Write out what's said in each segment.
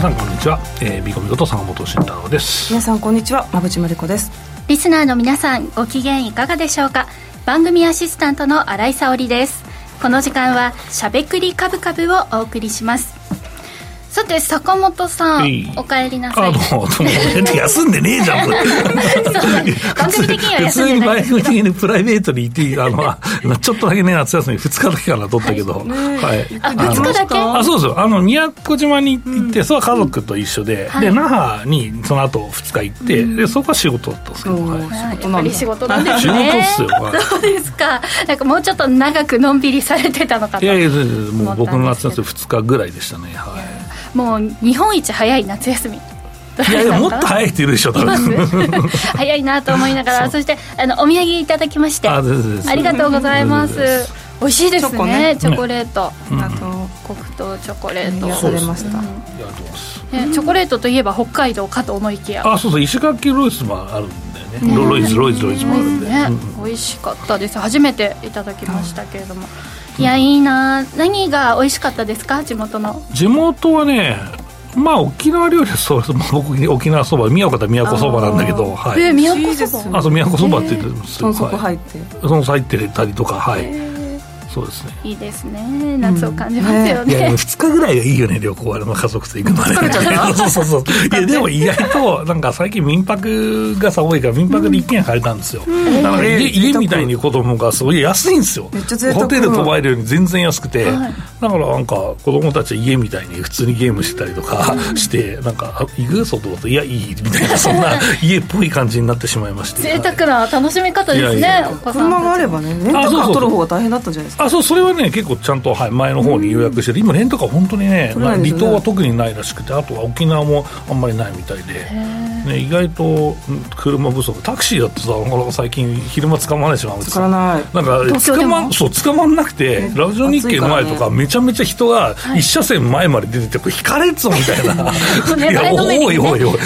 皆さんこんにちは、えー、ビコミこと坂本慎太郎です。皆さんこんにちは。馬淵真理子です。リスナーの皆さんご機嫌いかがでしょうか？番組アシスタントの新井沙織です。この時間はしゃべくりカブカブをお送りしますさて坂本さん、お帰りなさい。あどうもどうも休んでねえじゃん。番組的には休んでない普通に番組的にプライベートに行ってあのちょっとだけね夏休み2日だけから取ったけど、はい、はい、あ2日だけ？あそうですあの宮古島に行って、うん、それは家族と一緒で、はい、で那覇にその後2日行って、うん、でそこは仕事だったんですけど、はい、やっぱり仕事なんですね仕事っすよ、そうですか。なんかもうちょっと長くのんびりされてたのかといやいやもう僕の夏休み2日ぐらいでしたね。はいもう日本一早い夏休み。いやいやもっと早いっているでしょ多分。早いなと思いながら そしてあのお土産いただきまして。ありがとうございます。美味しいですね。チョコレート、あと黒糖チョコレート。されました、チョコレートといえば北海道かと思いきや。あそうそう石垣ロイスもあるんだよね。ロイズロイズロイズもあるんで、ね。美味しかったです。初めていただきましたけれども、いやいいな。何が美味しかったですか？地元の。地元はねまあ沖縄料理はそう、まあ、僕沖縄そば宮古宮古そばなんだけど、はい、えー、宮古そば。あそう宮古そばって言ってるんです。よ、その入って、その入ってたりとかはいそうですね。いいですね。夏を感じますよね,、いや2日ぐらいがいいよね旅行は。家族と行くのね。そうそうそう。いやでも意外となんか最近民泊がさ多いから民泊で一軒借りたんですよ、だから家家みたいに子供がすごい安いんですよ。ホテル泊まれるより全然安くて、だからなんか子供たちは家みたいに普通にゲームしたりとかしてなんか行く外といやいいみたいなそんな 家っぽい感じになってしまいまして。贅沢な楽しみ方ですね車があればねレンタカー取る方が大変だったんじゃないですかあそうそれはね結構ちゃんと、はい、前の方に予約してる、今レンタカー本当にね離島は特にないらしくてあとは沖縄もあんまりないみたいで、ね、意外と車不足。タクシーだってさ最近昼間捕まらないしま捕まない。なんか捕まそう捕まんなくて、ラジオ日経の前とかめちゃめちゃ人が一車線前まで出ててこれ引かれっぞみたいな。いやおいおいおい、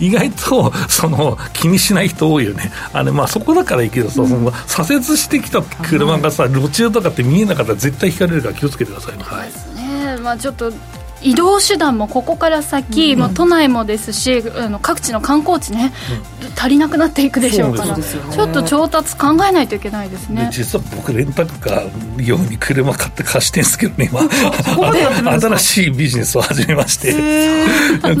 意外とその気にしない人多いよね。あれまあそこだからいいけどさ、その左折してきた車がさ路中とかって見えなかったら絶対引かれるから気をつけてくださいね。はい、まあ、ちょっと移動手段もここから先、うん、もう都内もですしあの各地の観光地ね、うん、足りなくなっていくでしょうから、ね、ちょっと調達考えないといけないですね。実は僕レンタカー用に車買って貸してるんですけどね今。新しいビジネスを始めまして。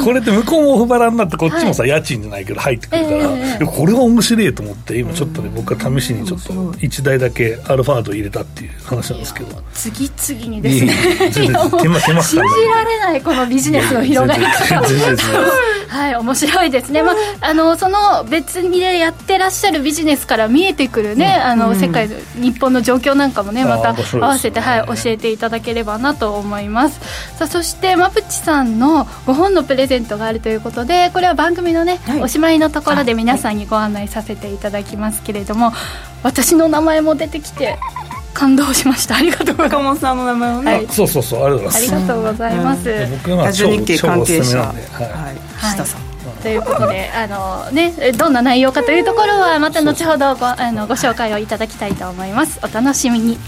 これって向こうもオフバラになってこっちもさ、はい、家賃じゃないけど入ってくるから、えー、これは面白いと思って今ちょっとね僕は試しにちょっと1台だけアルファード入れたっていう話なんですけど。次々にですね。手間手間信じられれないこのビジネスの広がり方。はい面白いですね、まあ、あのその別にでやってらっしゃるビジネスから見えてくるね、あの世界日本の状況なんかもねまた合わせて、はい、教えていただければなと思います。さあそしてまぶちさんの5本のプレゼントがあるということでこれは番組のね、はい、おしまいのところで皆さんにご案内させていただきますけれども、私の名前も出てきて感動しました。ありがとうございます。さんの名前をね、はい、そうそうそうありがとうございます。ありがとうございます、うん、僕は超日経関係者はい、はい、下さん。ということであの、ね、どんな内容かというところはまた後ほどごあのご紹介をいただきたいと思います。お楽しみに。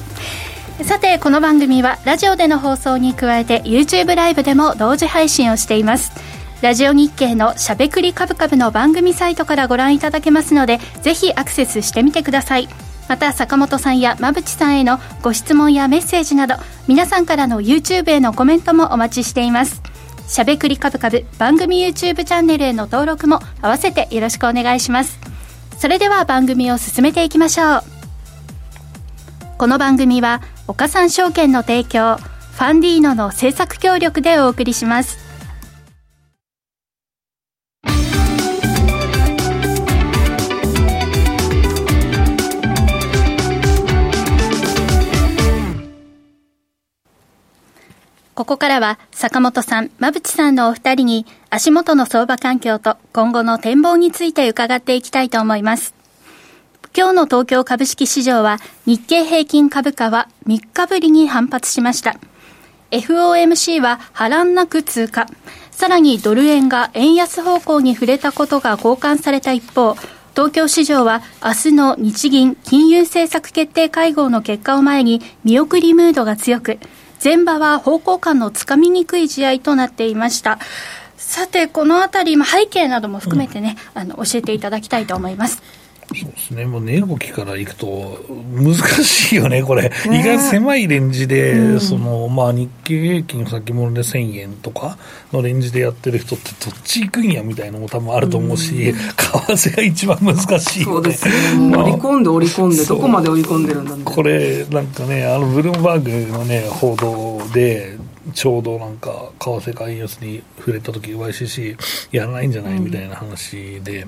さてこの番組はラジオでの放送に加えて YouTube ライブでも同時配信をしています。ラジオ日経のしゃべくりカブカブの番組サイトからご覧いただけますのでぜひアクセスしてみてくださいまた坂本さんや馬淵さんへのご質問やメッセージなど皆さんからの YouTube へのコメントもお待ちしています。しゃべくりカブカブ番組 YouTube チャンネルへの登録も合わせてよろしくお願いします。それでは番組を進めていきましょう。この番組は岡三証券の提供ファンディーノの制作協力でお送りします。ここからは坂本さん、馬淵さんのお二人に足元の相場環境と今後の展望について伺っていきたいと思います。今日の東京株式市場は日経平均株価は3日ぶりに反発しました。FOMC は波乱なく通過。さらにドル円が円安方向に触れたことが交換された一方、東京市場は明日の日銀金融政策決定会合の結果を前に見送りムードが強く、前場は方向感のつかみにくい試合となっていました。さてこのあたり背景なども含めてね、うん、あの教えていただきたいと思います。そうですね、もう値動きからいくと、難しいよね、これ、意外と狭いレンジで、うん、そのまあ、日経平均先物で1000円とかのレンジでやってる人って、どっち行くんやみたいなのも多分あると思うし、為、うん、替が一番難しいよね、そうですね、まあ、織り込んで織り込んで、どこまで織り込んでるんだこれ、なんかね、あのブルームバーグのね、報道で、ちょうどなんか、為替介安に触れた時 YCC やらないんじゃないみたいな話で、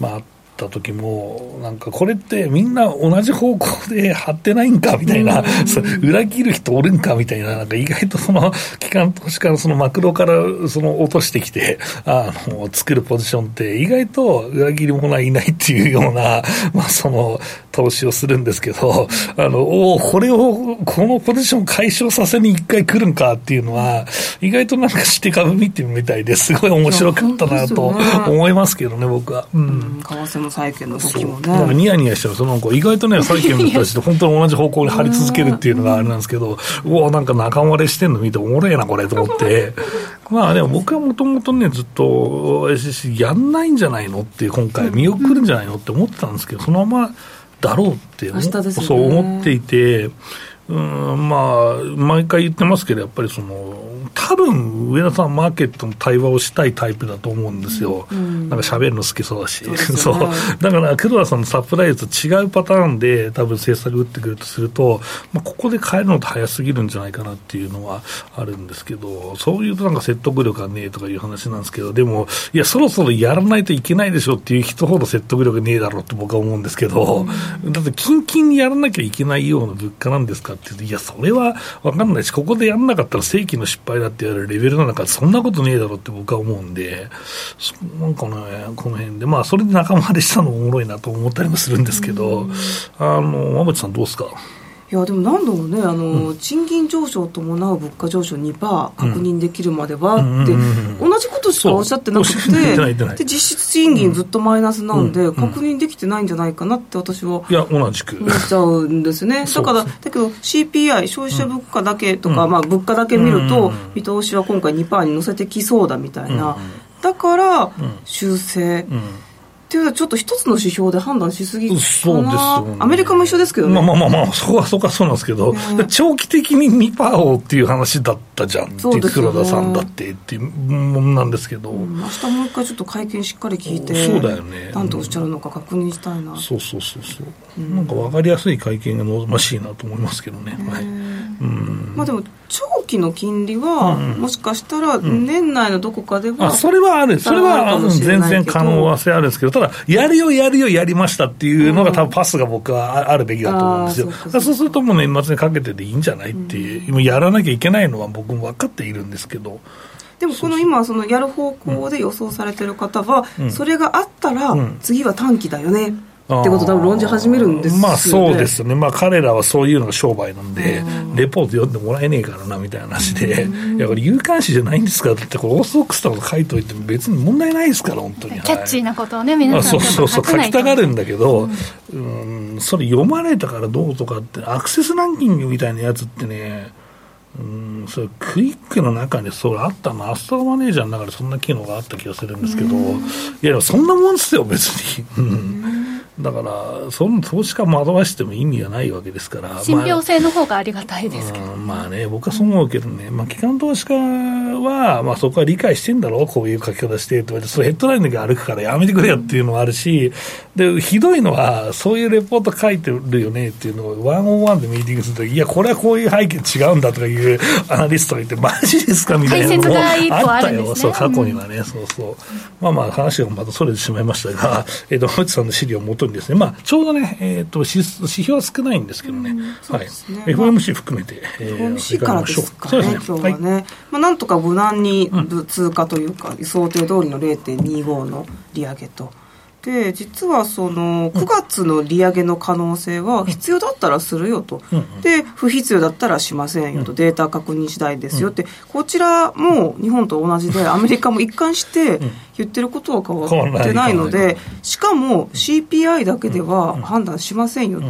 まあ、った時も、なんかこれってみんな同じ方向で張ってないんかみたいな、裏切る人おるんかみたいな、なんか意外とその機関投資家のそのマクロからその落としてきて、あの、作るポジションって意外と裏切り者はいないっていうような、まあその、投資をするんですけど、あの、おこれを、このポジション解消させに一回来るんかっていうのは、意外となんかして株見てみたいですごい面白かったなと思いますけどね、僕は。うん。為替の債券の時もね。なんかニヤニヤしちゃう。その意外とね、債券の人たちと本当に同じ方向に張り続けるっていうのがあれなんですけど、うわ、なんか仲間割れしてんの見ておもろいな、これと思って。まあでも僕はもともとね、ずっとやんないんじゃないのって今回見送るんじゃないのって思ってたんですけど、そのままだろうって、ね、そう思っていて、うん、まあ、毎回言ってますけど、やっぱりその、多分上田さん、マーケットの対話をしたいタイプだと思うんですよ、うん、なんか喋るの好きそうだし、そう、ね、だから黒田さんのサプライズと違うパターンで、多分政策打ってくるとすると、まあ、ここで変えるのって早すぎるんじゃないかなっていうのはあるんですけど、そういうとなんか説得力がねえとかいう話なんですけど、でも、いや、そろそろやらないといけないでしょっていう人ほど説得力ねえだろうって僕は思うんですけど、うん、だって、キンキンにやらなきゃいけないような物価なんですかって言うと、いや、それは分かんないし、ここでやらなかったら正規の失敗だってるレベルの中で、そんなことねえだろうって僕は思うんで、なんかね、この辺で、まあ、それで仲間割れしたのもおもろいなと思ったりもするんですけど、あの、馬渕さんどうですか？いやでも何度もね。あの、うん、賃金上昇を伴う物価上昇2%確認できるまではって、同じことしかおっしゃってなくてで実質賃金ずっとマイナスなんで、確認できてないんじゃないかなって私はいや同じく。思っちゃうんですね。だからだけど CPI 消費者物価だけとか、まあ、物価だけ見ると、見通しは今回2%に乗せてきそうだみたいな、だから修正、っていうのはちょっと一つの指標で判断しすぎかなそうですよ、ね、アメリカも一緒ですけどね。まあまあまあまあ、そこはそこはそうなんですけど、長期的に2パーをっていう話だったじゃんっていう、黒田さんだってっていうもんなんですけど、うん、明日もう一回ちょっと会見しっかり聞いて、そうだよね。何とおっしゃるのか確認したいな。そうそうそうそう。うん、なんか分かりやすい会見が望ましいなと思いますけどね。はい。うん。まあでも、長期の金利は、もしかしたら年内のどこかでは、あそれはある、それは全然可能性あるんですけど、ただ、やるよ、やるよ、やりましたっていうのが、多分パスが僕はあるべきだと思うんですよ。そうそうするともう年末にかけてでいいんじゃないっていう、やらなきゃいけないのは僕も分かっているんですけど。でもこの今そのやる方向で予想されてる方は、それがあったら次は短期だよね、ってこと多分論じ始めるんですよ、ね、まあそうですね、まあ彼らはそういうのが商売なんで、レポート読んでもらえねえからなみたいな話で、いや、これ、有刊誌じゃないんですかだって、これ、オーソドックスとか書いといても別に問題ないですから、本当に。キャッチーなことをね、皆さんそうそうそう、書きたがるんだけど、うん、それ読まれたからどうとかって、アクセスランキングみたいなやつってね、うん、それクイックの中にそれあったの、アストロマネージャーの中でそんな機能があった気がするんですけど、いや、そんなもんですよ、別に。うんだから、その投資家惑わしても意味がないわけですから、信憑性の方がありがたいですけど、まあ、まあね、僕はそう思うけどね、まあ、機関投資家は、まあ、そこは理解してんだろう、こういう書き方してって言われて、それヘッドラインだけ歩くからやめてくれよっていうのはあるし、でひどいのは、そういうレポート書いてるよねっていうのを、ワンオンワンでミーティングするとき、いや、これはこういう背景違うんだとかいう アナリストがいて、マジですかみたいなのもあったよ、そう過去にはね、そうそう。まあまあ、話がまたそれてしまいましたが、えっ、と、さんの資料をもとにですね、まあ、ちょうどね、えーと、指標は少ないんですけどね、はい、FOMC 含めて、えー、FOMC からですかね、ね。今日はね、はい、まあ、なんとか無難に通過というか、うん、想定通りの0.25の利上げと。で実はその9月の利上げの可能性は必要だったらするよと、うん、で不必要だったらしませんよと、データ確認次第ですよって、こちらも日本と同じで アメリカも一貫して言ってることは変わってないのでしかも CPI だけでは判断しませんよ、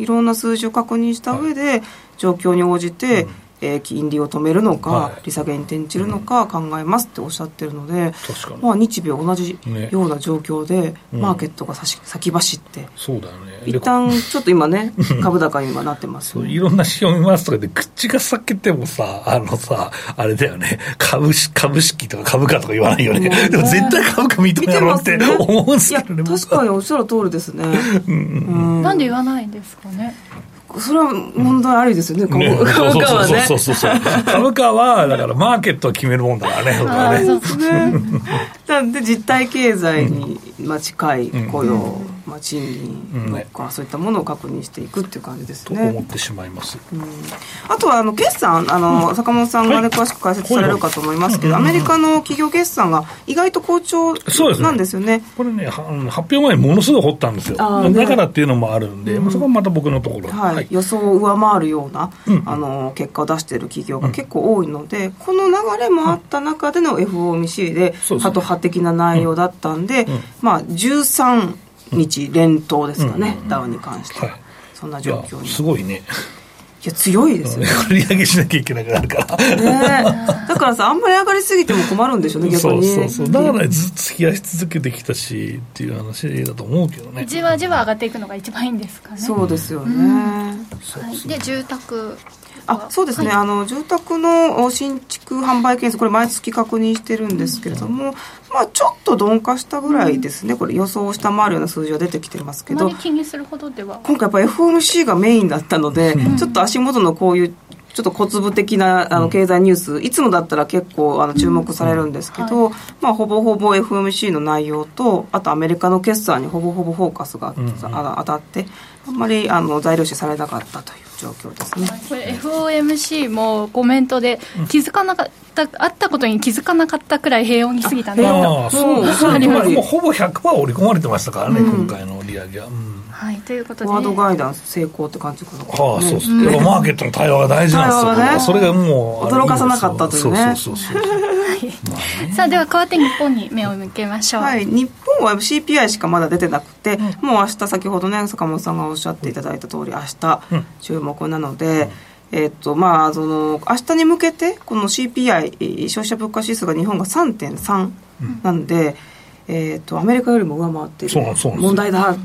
いろんな数字を確認した上で状況に応じてえー、金利を止めるのか、はい、利下げに転じるのか考えますっておっしゃってるので、まあ、日米同じような状況で、マーケットが先走って、そうだよね。一旦ちょっと今ね、株高に今なってます、ね、いろんな指標見ますとかで、口が裂けてもさ、あのさ、あれだよね、株株式とか株価とか言わないよね、ね。でも絶対株価認めろって思うんですけどね、確かにおっしゃる通りですね。うん、なんで言わないんですかね。それは問題ありですよね、株価はね。そうそうそう株価は、だからマーケットを決めるもんだからね、そうですね。なんで実体経済にまあ近い雇用、まあ、賃金とか、そういったものを確認していくっていう感じですね。と思ってしまいます。あとはあの決算あの、坂本さんが、ね、詳しく解説されるかと思いますけど、アメリカの企業決算が意外と好調なんですよね。これね発表前にものすごい掘ったんですよ。だからっていうのもあるんで、そこはまた僕のところ。はい。予想を上回るような、あの結果を出している企業が結構多いので、この流れもあった中での FOMC でハト派的な内容だったんで、まあ13日連投ですかね、ダウに関して、はい、そんな状況に。すごいね。いや強いですよね。利上げしなきゃいけなくなるから。ねだからさあんまり上がりすぎても困るんでしょうね逆にねそうそう。そうだから、ね、ずっと付き合い続けてきたしっていう話だと思うけどね。じわじわ上がっていくのが一番いいんですかね。そうですよね、うん、はい、で住宅あそうですね、はい、あの住宅の新築販売件数これ毎月確認してるんですけれども、まあ、ちょっと鈍化したぐらいですね、これ予想を下回るような数字は出てきてますけど。気にするほどでは。今回やっぱ FOMC がメインだったので、ちょっと足元のこういうちょっと小粒的なあの経済ニュース、いつもだったら結構あの注目されるんですけど、まあ、ほぼほぼ FMC の内容と、あとアメリカの決算にほぼほぼフォーカスが当たって、あんまりあの材料視されなかったという状況ですね。これ FOMC もコメントで気づかなかった、あったことに気づかなかったくらい平穏に過ぎたね。ああそう。そう。もうほぼ100%織り込まれてましたからね、うん、今回の利上げは。うん。はい、ということでワードガイダンス成功って感じかな、ああそうそう、うん、マーケットの対話が大事なんですよ、ね、それがもう驚かさなかったというね。そうそうそうそうさあでは代わって日本に目を向けましょう。はい。日本は CPI しかまだ出てなくて、うん、もう明日先ほどね坂本さんがおっしゃっていただいた通り明日注目なので、うん、えっとまあその明日に向けてこの CPI 消費者物価指数が日本が3.3なんで、うん。えーと、アメリカよりも上回っている問題だ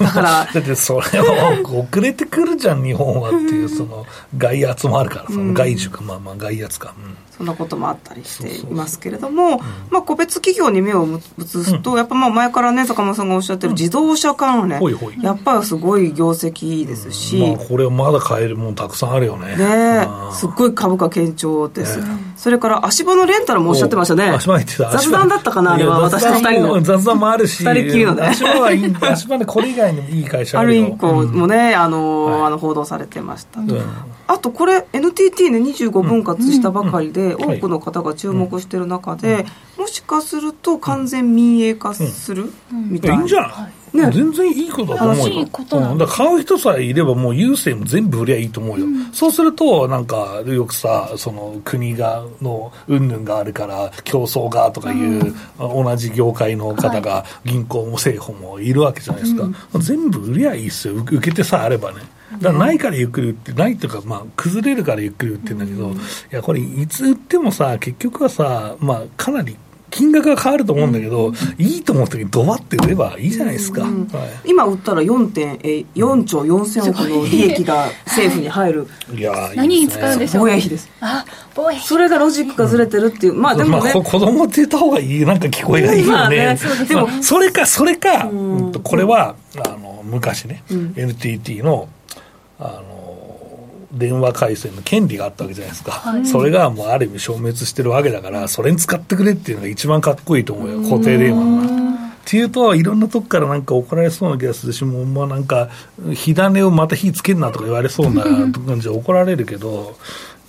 だから だってそれは遅れてくるじゃん日本はっていうその外圧もあるからその外需か、まあまあ外圧か、うん。そんなこともあったりしていますけれども、まあ、個別企業に目を移すと、やっぱまあ前からね坂本さんがおっしゃってる自動車関連、やっぱりすごい業績ですし、まあ、これはまだ買えるもんたくさんあるよね。ねすっごい株価堅調です、それから足場のレンタルもおっしゃってましたね。足場言ってた雑談だったかなあれは。私と二人の。雑談もあるし二人きりのね。足場はいい足場でこれ以外にもいい会社あるよ。あるインコもね、あのあの報道されてました、あとこれ NTT ね25分割したばかりで、多くの方が注目してる中で、もしかすると完全民営化する、みたいな、いいんじゃないね、全然いいことだと思うよ。うん、だ買う人さえいればもう郵政も全部売りゃいいと思うよ。うん、そうすると、なんか、よくさ、その国が、の、云々があるから、競争がとかいう、うん、同じ業界の方が、銀行も政府もいるわけじゃないですか。全部売りゃいいっすよ。受けてさえあればね。だからないからゆっくり売って、ないというか、まあ、崩れるからゆっくり売ってるんだけど、いや、これ、いつ売ってもさ、結局はさ、まあ、かなり金額が変わると思うんだけど、うん、いいと思った時にドバって売ればいいじゃないですか、うんはい、今売ったら4.4兆4000億の利益が政府に入る、いや何に使うんでしょう？防衛費です。あ防衛費。それがロジックがずれてるっていう、まあでもね、まあ、子供って言った方がいいなんか聞こえがいいよね。ね、でもそれかそれか、うん、これはあの昔ね、NTT のあの電話回線の権利があったわけじゃないですか、はい、それがもうある意味消滅してるわけだからそれに使ってくれっていうのが一番かっこいいと思うよ固定電話が。っていうといろんなとこからなんか怒られそうな気がするしもうまあなんか火種をまた火つけるなとか言われそうな 感じで怒られるけど。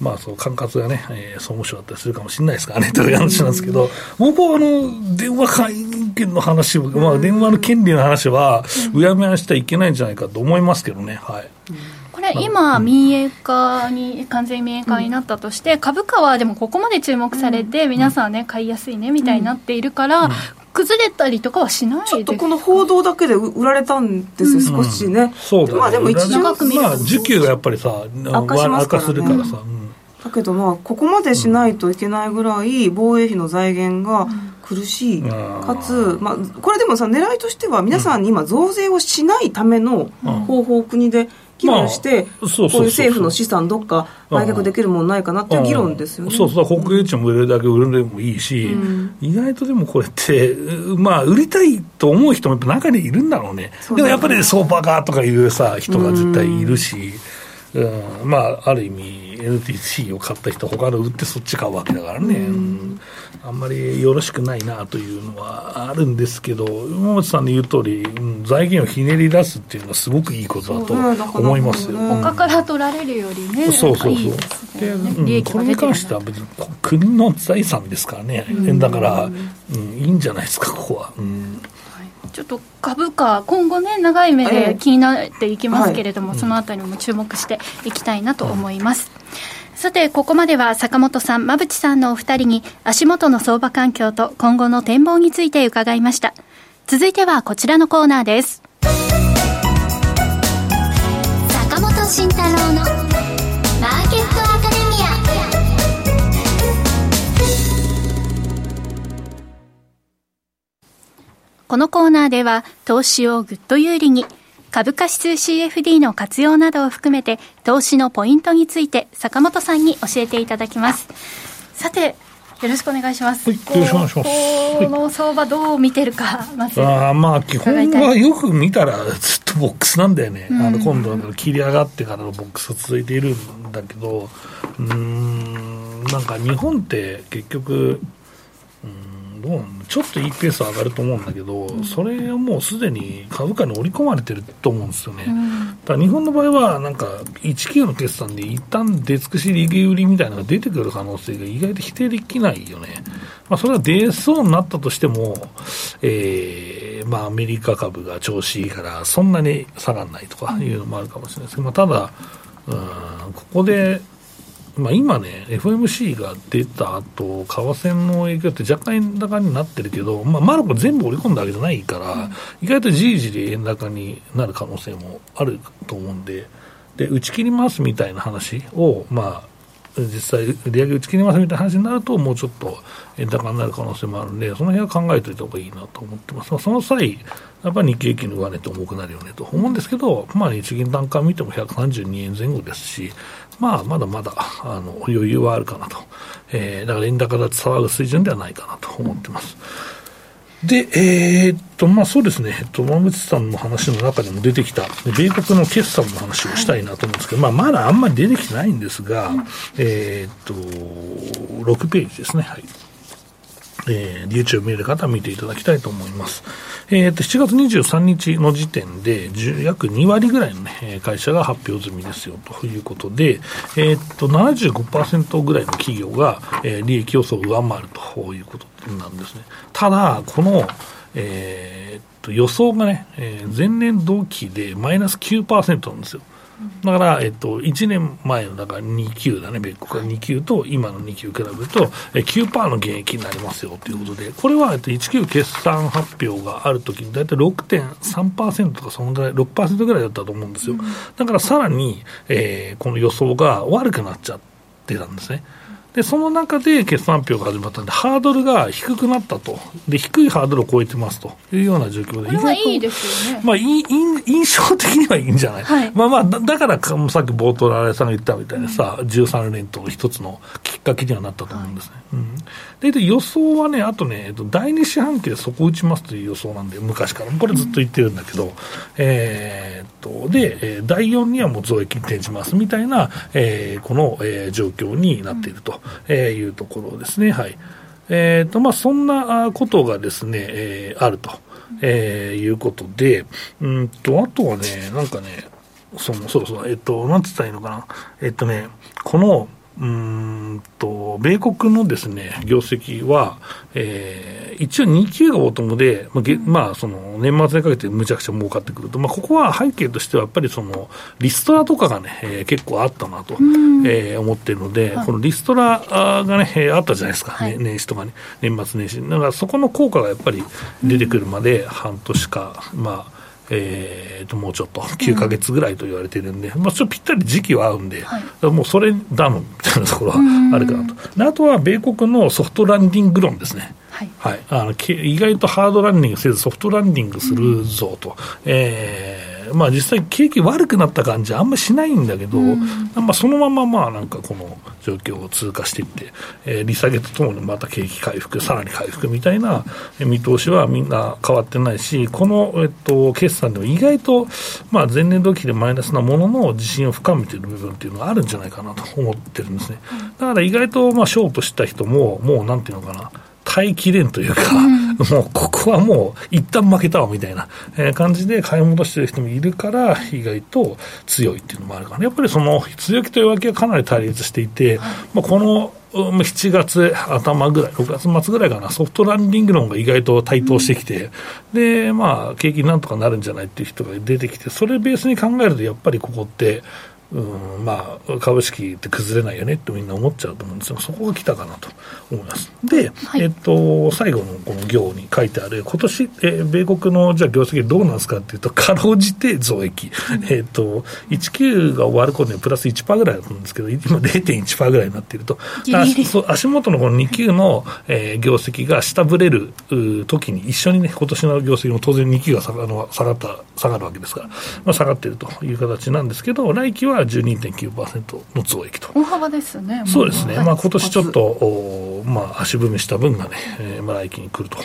まあ、そう管轄がね、えー、総務省だったりするかもしれないですからね、という話なんですけど、僕はあの、電話会見の話、まあ、電話の権利の話は、うやむやにしてはいけないんじゃないかと思いますけどね、はい。これ、今、民営化に、完全民営化になったとして、株価はでもここまで注目されて、皆さんね、買いやすいねみたいになっているから、崩れたりとかはしないちょっとこの報道だけで売られたんですよ、少しね。そうだ、まあでも一応、まあ、需給がやっぱりさ、悪化するからさ。だけどまあここまでしないといけないぐらい防衛費の財源が苦しい、かつ、まあ、これでもさ狙いとしては皆さんに今増税をしないための方法を国で議論して、こういう政府の資産どっか売却できるものないかなっていう議論ですよね。そうそう国有地も売れるだけ売れるもいいし、うん、意外とでもこれって、まあ、売りたいと思う人もやっぱ中にいるんだろうね。でもやっぱり相場かとかいうさ、人が絶対いるし。うんうん、まあ、ある意味、NTC を買った人、他の売ってそっち買うわけだからね、うん、あんまりよろしくないなというのはあるんですけど、山本さんの言う通り、うん、財源をひねり出すっていうのは、すごくいいことだと思いますよ。他から取られるよりね、そうそうそう、で、うん、これに関しては別に国の財産ですからね、だから、うん、いいんじゃないですか、ここは。うんちょっと株価、今後ね、長い目で気になっていきますけれども、はい、そのあたりも注目していきたいなと思います。うん、さて、ここまでは坂本さん、馬淵さんのお二人に、足元の相場環境と今後の展望について伺いました。続いてはこちらのコーナーです。坂本慎太郎のマーケこのコーナーでは投資をぐっと有利に株価指数 CFD の活用などを含めて投資のポイントについて坂本さんに教えていただきますさてよろしくお願いします。はい、よろしくお願いします。この相場どう見てるか、まず。あまあ、基本はよく見たらずっとボックスなんだよね。うん、あの、今度は切り上がってからのボックス続いているんだけど、うん、なんか日本って結局、どうちょっといいペース上がると思うんだけど、うん、それをもうすでに株価に織り込まれてると思うんですよね。うん、だ日本の場合は、なんか、19の決算で一旦出尽くし利益売りみたいなのが出てくる可能性が意外と否定できないよね。まあ、それは出そうになったとしても、えー、まあ、アメリカ株が調子いいから、そんなに下がらないとかいうのもあるかもしれないですけど、まあ、ただ、うん、ここで、まあ、今ね、FMC が出た後為替の影響って若干円高になってるけど、まあ、まだこれ全部織り込んだわけじゃないから、うん、意外とじりじり円高になる可能性もあると思うんで、で打ち切りますみたいな話を、まあ、実際、利上げ打ち切りますみたいな話になると、もうちょっと円高になる可能性もあるんで、その辺は考えておいた方がいいなと思ってます。まあ、その際、やっぱり日経平均の上値って重くなるよねと思うんですけど、まあ、日銀単価見ても132円前後ですし、まあ、まだまだあの余裕はあるかなと、えー、だから円高だと騒ぐ水準ではないかなと思ってます。で、えー、っと、まあそうですね、えっと、馬渕さんの話の中でも出てきた、米国の決算の話をしたいなと思うんですけど、まあまだあんまり出てきてないんですが、えー、っと、6ページですね、はい。えー、YouTube 見る方は見ていただきたいと思います。えー、と7月23日の時点で約2割ぐらいの、ね、会社が発表済みですよということで、えー、と75%ぐらいの企業が、えー、利益予想を上回るということなんですね。ただ、この、えー、と予想がね、えー、前年同期でマイナス9%なんですよ。だから、えっと、1年前のだから2級だね、米国が2級と今の2級比べると、え9%の減益になりますよということで、これは、えっと、1級決算発表があるときに、大体6.3%とか、そのぐらい、6%ぐらいだったと思うんですよ。だからさらに、えー、この予想が悪くなっちゃってたんですね。で、その中で決算発表が始まったんで、ハードルが低くなったと。で、低いハードルを超えてますというような状況で、意外と、いいですよね。まあ、いい印象的にはいいんじゃない、はい、まあまあ、だだからさっき冒頭の新井さんが言ったみたいなさ、うん、13連投一つのきっかけにはなったと思うんですね。はい、うんで予想はね、あとね、第2四半期で底打ちますという予想なんで、昔から、これずっと言ってるんだけど、えー、っと、で、第4にはもう増益に転じますみたいな、えー、この、えー、状況になっていると、えいうところですね。はい。えーとまあ、そんなことがですね、えー、あると、えー、いうことで、うんと、あとはね、なんかね、そのそうそう、えっと、なんつったらいいのかな、えっとね、この、うんと、米国のですね、業績は、えー、一応2級がボトムで、まあ、まあ、その、年末にかけてむちゃくちゃ儲かってくると、まあ、ここは背景としてはやっぱりその、リストラとかがね、えー、結構あったなと、えー、思ってるので、はい、このリストラがね、えー、あったじゃないですか、はい、年始とかね、年末年始。だからそこの効果がやっぱり出てくるまで半年か、まあ、えー、ともうちょっと9か月ぐらいと言われてるんで、うん、まあ、ちょっとぴったり時期は合うんで、はい、もうそれダムみたいなところはあるかなと、であとは米国のソフトランディング論ですね。はい、はい、あの意外とハードランディングせずソフトランディングするぞと、うん、えーまあ、実際、景気悪くなった感じあんまりしないんだけど、うん、まあ、そのまままあなんかこの状況を通過していって、えー、利下げとともにまた景気回復、さらに回復みたいな見通しはみんな変わってないし、この、えっと、決算でも意外と、まあ、前年度期でマイナスなものの自信を深めている部分っていうのはあるんじゃないかなと思ってるんですね。だから意外とまあショートした人も、もうなんていうのかな。耐えきれんというか、うん、もうここはもう一旦負けたわみたいな感じで買い戻してる人もいるから、意外と強いっていうのもあるから、ね、やっぱりその強気と弱気はかなり対立していて、まあ、この7月頭ぐらい、6月末ぐらいかな、ソフトランディング論が意外と台頭してきて、うん、で、まあ、景気なんとかなるんじゃないっていう人が出てきて、それベースに考えると、やっぱりここって、うんまあ、株式って崩れないよねってみんな思っちゃうと思うんですが、そこが来たかなと思います。で、はい、えっと、最後のこの行に書いてある、今年、え米国のじゃあ業績どうなんですかっていうと、かろうじて増益。うん、えっと、19が終わる頃にはプラス1%ぐらいだったんですけど、今0.1%ぐらいになっていると。足元のこの2級の、えー、業績が下振れる時に一緒にね、今年の業績も当然2級が下が下がった、下がるわけですから、まあ、下がっているという形なんですけど、来期はは12.9%の増益と。大幅ですね。そうですね。まあ今年ちょっと、おまあ足踏みした分がね、えー、まあ来期に来ると。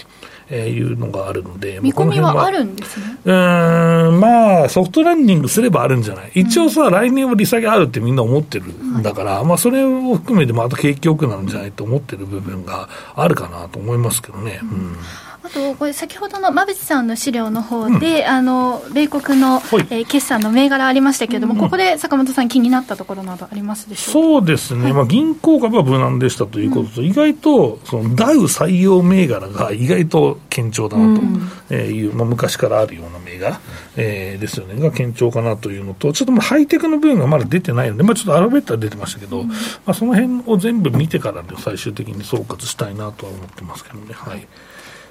えー、いうのがあるので、見込みはあるんですね。うん、まあ、ソフトランディングすればあるんじゃない？一応さ、うん、来年は利下げあるってみんな思ってるんだから、はい、まあ、それを含めてまた景気よくなるんじゃないと思ってる部分があるかなと思いますけどね。うん、うんあと、これ、先ほどの馬渕さんの資料の方で、うん、あの米国の、えー、決算の銘柄ありましたけれども、うん、ここで坂本さん、気になったところなどありますでしょうそうですね、はい、まあ、銀行株は無難でしたということと、うん、意外とそのダウ採用銘柄が意外と堅調だなという、まあ、昔からあるような銘柄、えー、ですよね、が堅調かなというのと、ちょっとハイテクの部分がまだ出てないので、まあ、ちょっとアルベットは出てましたけど、まあ、その辺を全部見てからで最終的に総括したいなとは思ってますけどね。はい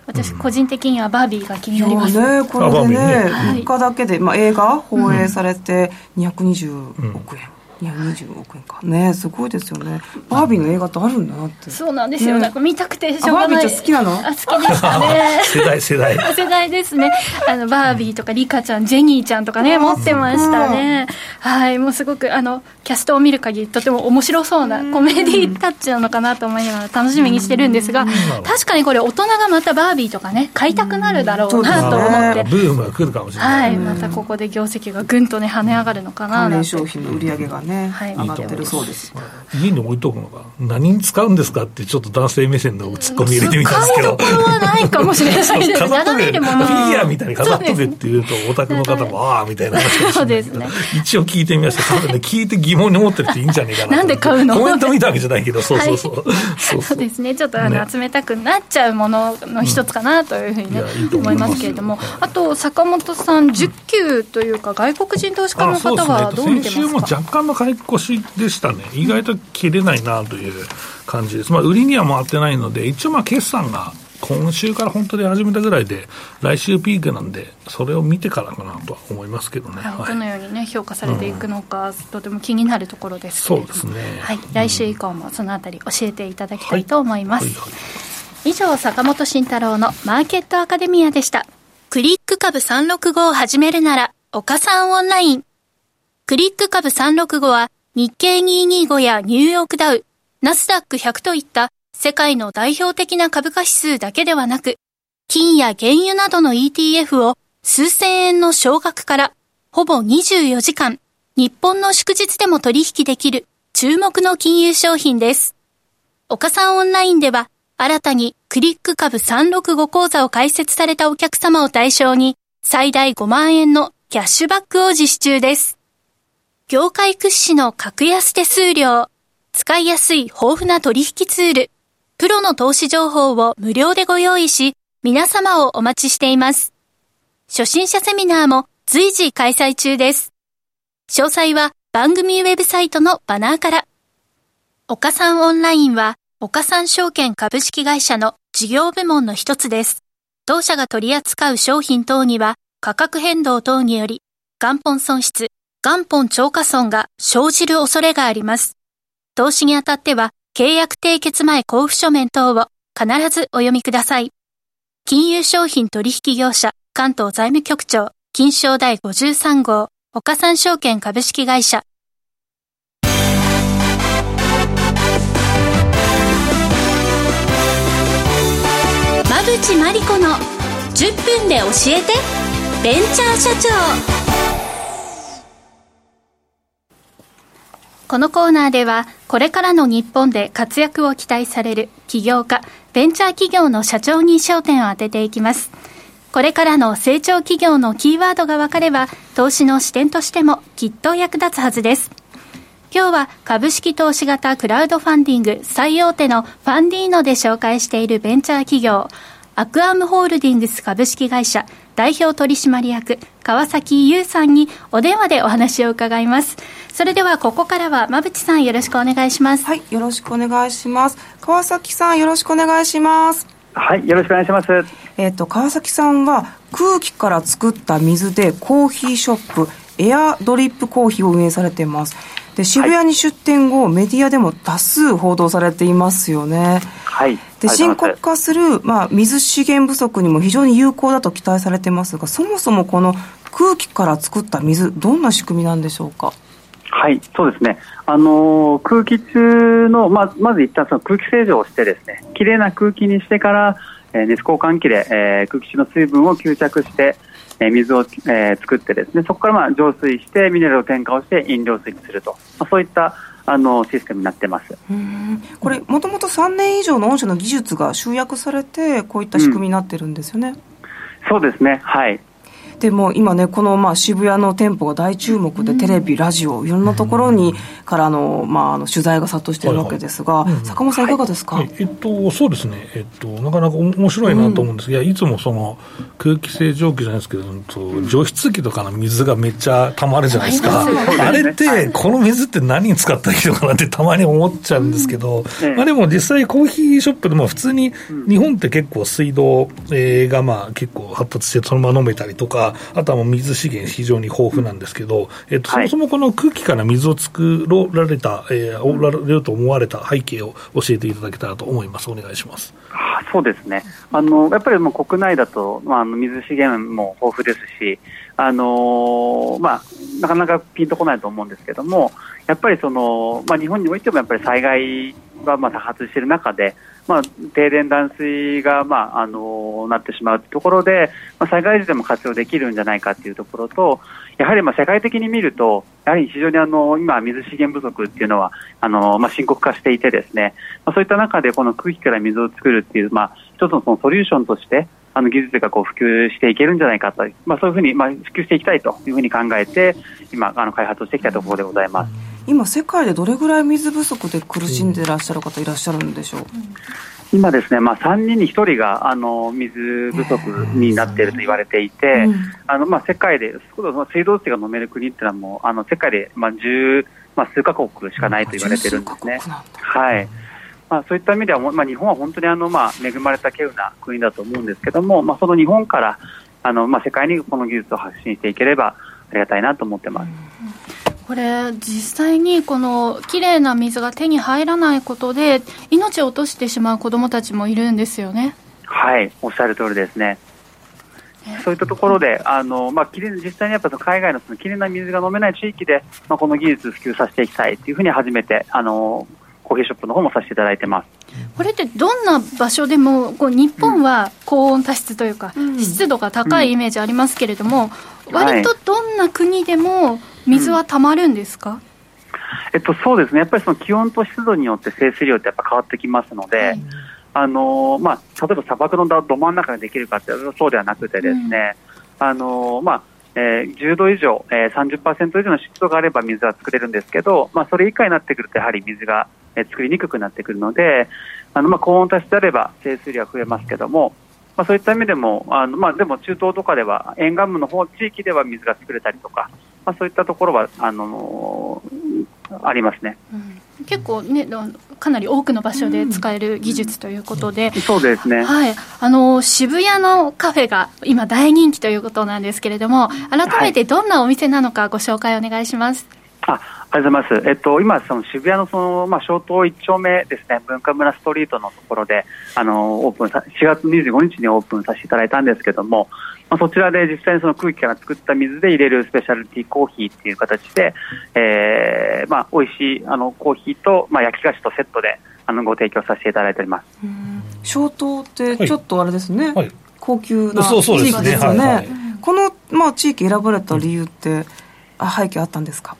私個人的にはバービーが気になります、ね、これでね、3日だけで、まあ、映画放映されて220億円、いや20億円か。ねすごいですよね。バービーの映画ってあるんだなって。そうなんですよ、ね、見たくてしょうがない。バービー好きなの？あ好きでしたね。世代世代。世代ですね。あのバービーとかリカちゃんジェニーちゃんとかね持ってましたね。はいもうすごくあのキャストを見る限りとても面白そうなコメディタッチなのかなと思いながら楽しみにしてるんですが確かにこれ大人がまたバービーとかね買いたくなるだろうなと思って。ブームが来るかもしれない。はいまたここで業績がぐんとね跳ね上がるのかな関連商品の売り上げがね、はい、上がってる。そうです。家に置いとくのが、何に使うんですかって、ちょっと男性目線のツッコミ入れてみたんですけど。使うところはないかもしれないですね。眺めるもの。フィギュアみたいに飾っとけっていうと、オタクの方も、ああ、みたいな話そうですね。一応聞いてみました。多分ね、聞いて疑問に思ってる。人いいんじゃないかな。なんで買うのコメント見たわけじゃないけど、そうそうそう。そうですね。ちょっとあの、集めたくなっちゃうものの一つかなというふうにね、思いますけれども。あと、坂本さん、10級というか、外国人投資家の方はどう見てますか買い越しでしたね。意外と切れないなという感じです。まあ、売りには回ってないので、一応まあ、決算が今週から本当に始めたぐらいで、来週ピークなんで、それを見てからかなとは思いますけどね。はい、どのようにね、評価されていくのか、うん、とても気になるところですそうですね。はい、来週以降もそのあたり教えていただきたいと思います。はいはいはい、以上、坂本慎太郎のマーケットアカデミアでした。クリック株365を始めるなら、岡さんオンライン。クリック株365は、日経225やニューヨークダウ、ナスダック100といった世界の代表的な株価指数だけではなく、金や原油などの ETF を数千円の少額からほぼ24時間、日本の祝日でも取引できる注目の金融商品です。岡さんオンラインでは新たにクリック株365講座を開設されたお客様を対象に最大5万円のキャッシュバックを実施中です。業界屈指の格安手数料、使いやすい豊富な取引ツール、プロの投資情報を無料でご用意し、皆様をお待ちしています。初心者セミナーも随時開催中です。詳細は番組ウェブサイトのバナーから。岡三オンラインは、岡三証券株式会社の事業部門の一つです。当社が取り扱う商品等には、価格変動等により、元本損失、元本超過損が生じる恐れがあります。投資にあたっては、契約締結前交付書面等を必ずお読みください。金融商品取引業者関東財務局長金賞第53号岡三証券株式会社馬淵真理子の10分で教えてベンチャー社長このコーナーでは、これからの日本で活躍を期待される起業家、ベンチャー企業の社長に焦点を当てていきます。これからの成長企業のキーワードが分かれば、投資の視点としてもきっと役立つはずです。今日は株式投資型クラウドファンディング最大手のファンディーノで紹介しているベンチャー企業、アクアームホールディングス株式会社代表取締役川崎優さんにお電話でお話を伺います。それではここからは馬淵さんよろしくお願いします。はい、よろしくお願いします。川崎さんよろしくお願いします。はい、よろしくお願いします。えっ、と川崎さんは空気から作った水でコーヒーショップエアドリップコーヒーを運営されています。で渋谷に出店後、はい、メディアでも多数報道されていますよね。はい、で深刻化する、まあ、水資源不足にも非常に有効だと期待されてますがそもそもこの空気から作った水どんな仕組みなんでしょうか？はい、そうですね。あのー、空気中の、まあ、まず一旦その空気清浄をしてですね、きれいな空気にしてから、えー、熱交換器で、えー、空気中の水分を吸着して、えー、水を、えー、作ってですね、そこからまあ浄水してミネラルを添加をして飲料水にすると、まあ、そういったあのシステムになってます。これ、もともと3年以上の御社の技術が集約されて、こういった仕組みになってるんですよね。うん、そうですね、はいでも今ね、このまあ渋谷の店舗が大注目で、テレビ、ラジオ、いろんなところにからの、まあ、あの取材が殺到しているわけですが、坂本さん、いかがですか、はい、えっと、そうですね、えっと、なかなか面白いなと思うんですが、うん、いつもその空気清浄機じゃないですけど、除湿機とかの水がめっちゃたまるじゃないですか、あれって、この水って何に使ったらいいのかなってたまに思っちゃうんですけど、うん、まあ、でも実際、コーヒーショップでも普通に、日本って結構水道がまあ結構発達して、そのまま飲めたりとか、あとはもう水資源非常に豊富なんですけど、えっと、そもそもこの空気から水を作られた、えー、おられると思われた背景を教えていただけたらと思います。お願いします。そうですね。あの、やっぱりもう国内だと、まあ、あの水資源も豊富ですし、あのまあ、なかなかピンとこないと思うんですけども、やっぱりその、まあ、日本においてもやっぱり災害がまあ多発している中で、まあ、停電、断水が、まあ、あのなってしまうところで、まあ、災害時でも活用できるんじゃないかというところと、やはりまあ世界的に見ると、やはり非常にあの今、水資源不足っていうのはあの、まあ、深刻化していて、ですね、まあ、そういった中でこの空気から水を作るっていう、まあ、一つのそのソリューションとして、あの技術がこう普及していけるんじゃないかと、まあ、そういうふうに、まあ、普及していきたいというふうに考えて、今、あの開発をしてきたところでございます。今、世界でどれぐらい水不足で苦しんでいらっしゃる方いらっしゃるんでしょう？今ですね、まあ、3人に1人があの水不足になっていると言われていて、あのまあ、世界で水道水が飲める国っていうのはもうあの世界でまあ10、まあ、数カ国しかないと言われてるんですね。はいまあ、そういった意味では、まあ、日本は本当にあの、まあ、恵まれた稀有な国だと思うんですけども、まあ、その日本からあの、まあ、世界にこの技術を発信していければありがたいなと思ってます。これ、実際にこのきれいな水が手に入らないことで、命を落としてしまう子どもたちもいるんですよね。はい、おっしゃる通りですね。そういったところで、あのまあ、きれ実際にやっぱ海外のそのきれいな水が飲めない地域で、まあ、この技術普及させていきたいというふうに初めて、あのコーヒーショップの方もさせていただいてます。これってどんな場所でもこう日本は高温多湿というか、うん、湿度が高いイメージありますけれども、うん、割とどんな国でも水はたまるんですか、うん、えっと、そうですね、やっぱりその気温と湿度によって生水量ってやっぱ変わってきますので、はい、あのまあ、例えば砂漠のど真ん中にできるかってそうではなくてですね、あのまあえー、10度以上、えー、30%以上の湿度があれば水は作れるんですけど、まあ、それ以下になってくるとやはり水がえ作りにくくなってくるので、あのまあ高温多湿であれば生水量は増えますけども、まあ、そういった意味でも、あのまあ、でも中東とかでは沿岸部の方地域では水が作れたりとか、まあ、そういったところはあのー、ありますね、うん、結構ねかなり多くの場所で使える技術ということで、うん、そうですね、はい、あの渋谷のカフェが今大人気ということなんですけれども改めてどんなお店なのかご紹介お願いします。はい、あありがとうございます。えっと、今、その渋谷のその、まあ、小東一丁目ですね、文化村ストリートのところで、あの、オープンさ、4月25日にオープンさせていただいたんですけども、まあ、そちらで実際にその空気から作った水で入れるスペシャルティーコーヒーっていう形で、えー、まあ、美味しい、あの、コーヒーと、まあ、焼き菓子とセットで、あの、ご提供させていただいております。小東ってちょっとあれですね、はい、高級な地域ですよね。はいはい、この、まあ、地域選ばれた理由って、あ背景あったんですか？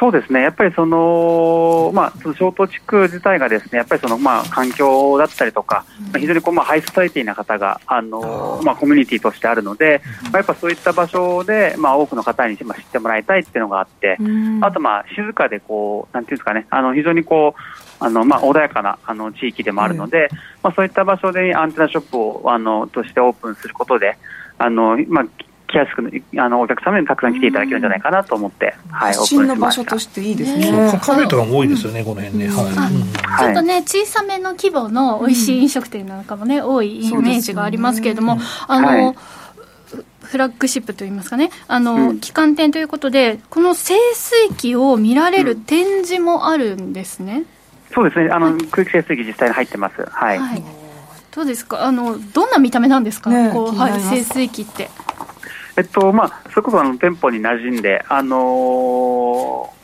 そうですね、やっぱりその、まあ、その小東地区自体がですね、やっぱりその、まあ、環境だったりとか、うん、非常にこう、まあ、ハイソサイティな方が、あの、まあ、コミュニティとしてあるので、うん、まあ、やっぱそういった場所で、まあ、多くの方に、まあ、知ってもらいたいっていうのがあって、うん、あと、まあ、静かで、こう、なんていうんですかね、あの、非常にこう、あのまあ、穏やかなあの地域でもあるので、まあ、そういった場所でアンテナショップをあのとしてオープンすることで、あのまあ、来やすくあのお客様にたくさん来ていただけるんじゃないかなと思って、はい、新の場所としていいですね。カフェとかも多いですよね、この辺ね。はい。ちょっとね、小さめの規模の美味しい飲食店なんかもね、多いイメージがありますけれども、あの、フラッグシップといいますかね、あの、うん、旗艦店ということで、この清水機を見られる展示もあるんですね。そうですね、あの、はい、空気清水機実際に入ってます。はい。はい、どうですか、あの、どんな見た目なんですか、ね、こう、はい、清水機って。えっとまあ、それこそあの店舗に馴染んで、あのー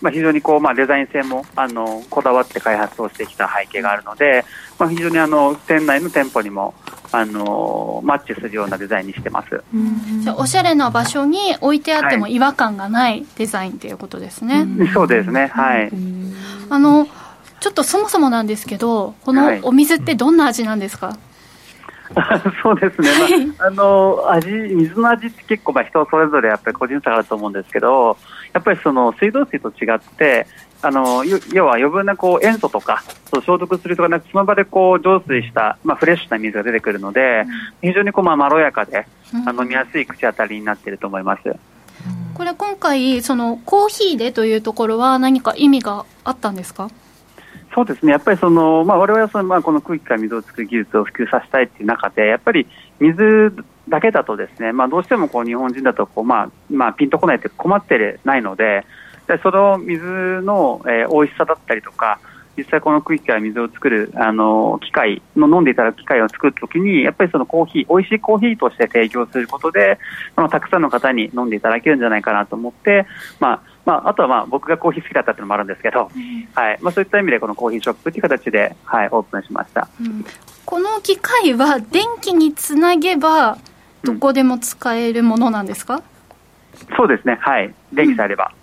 まあ、非常にこう、まあ、デザイン性もあのこだわって開発をしてきた背景があるので、まあ、非常にあの店内の店舗にもあのマッチするようなデザインにしてます、じゃおしゃれな場所に置いてあっても違和感がないデザインということですね、はい、そうですね。はい。あのちょっとそもそもなんですけどこのお水ってどんな味なんですか、はい そうですね、まあ、あの味水の味って結構まあ人それぞれやっぱり個人差があると思うんですけどやっぱりその水道水と違ってあの要は余分なこう塩素とか消毒するとかなくその場でこう浄水した、まあ、フレッシュな水が出てくるので、非常にこうまあまろやかで、あの飲みやすい口当たりになっていると思います。これ今回そのコーヒーでというところは何か意味があったんですか？そうですね、やっぱりその、まあ、我々はその、まあ、この空気から水を作る技術を普及させたいという中で、やっぱり水だけだと、ですね、まあ、どうしてもこう日本人だとこう、まあまあ、ピンとこないって困ってないので、でその水の、えー、美味しさだったりとか、実際この空気から水を作るあの機械の飲んでいただく機械を作るときにやっぱりそのコーヒー美味しいコーヒーとして提供することであのたくさんの方に飲んでいただけるんじゃないかなと思って、まあ、まあ、あとはまあ僕がコーヒー好きだったっていうのもあるんですけど、はい。まあ、そういった意味でこのコーヒーショップという形で、はい、オープンしました、うん、この機械は電気につなげばどこでも使えるものなんですか、うん、そうですね。はい。電気さえあれば、うん、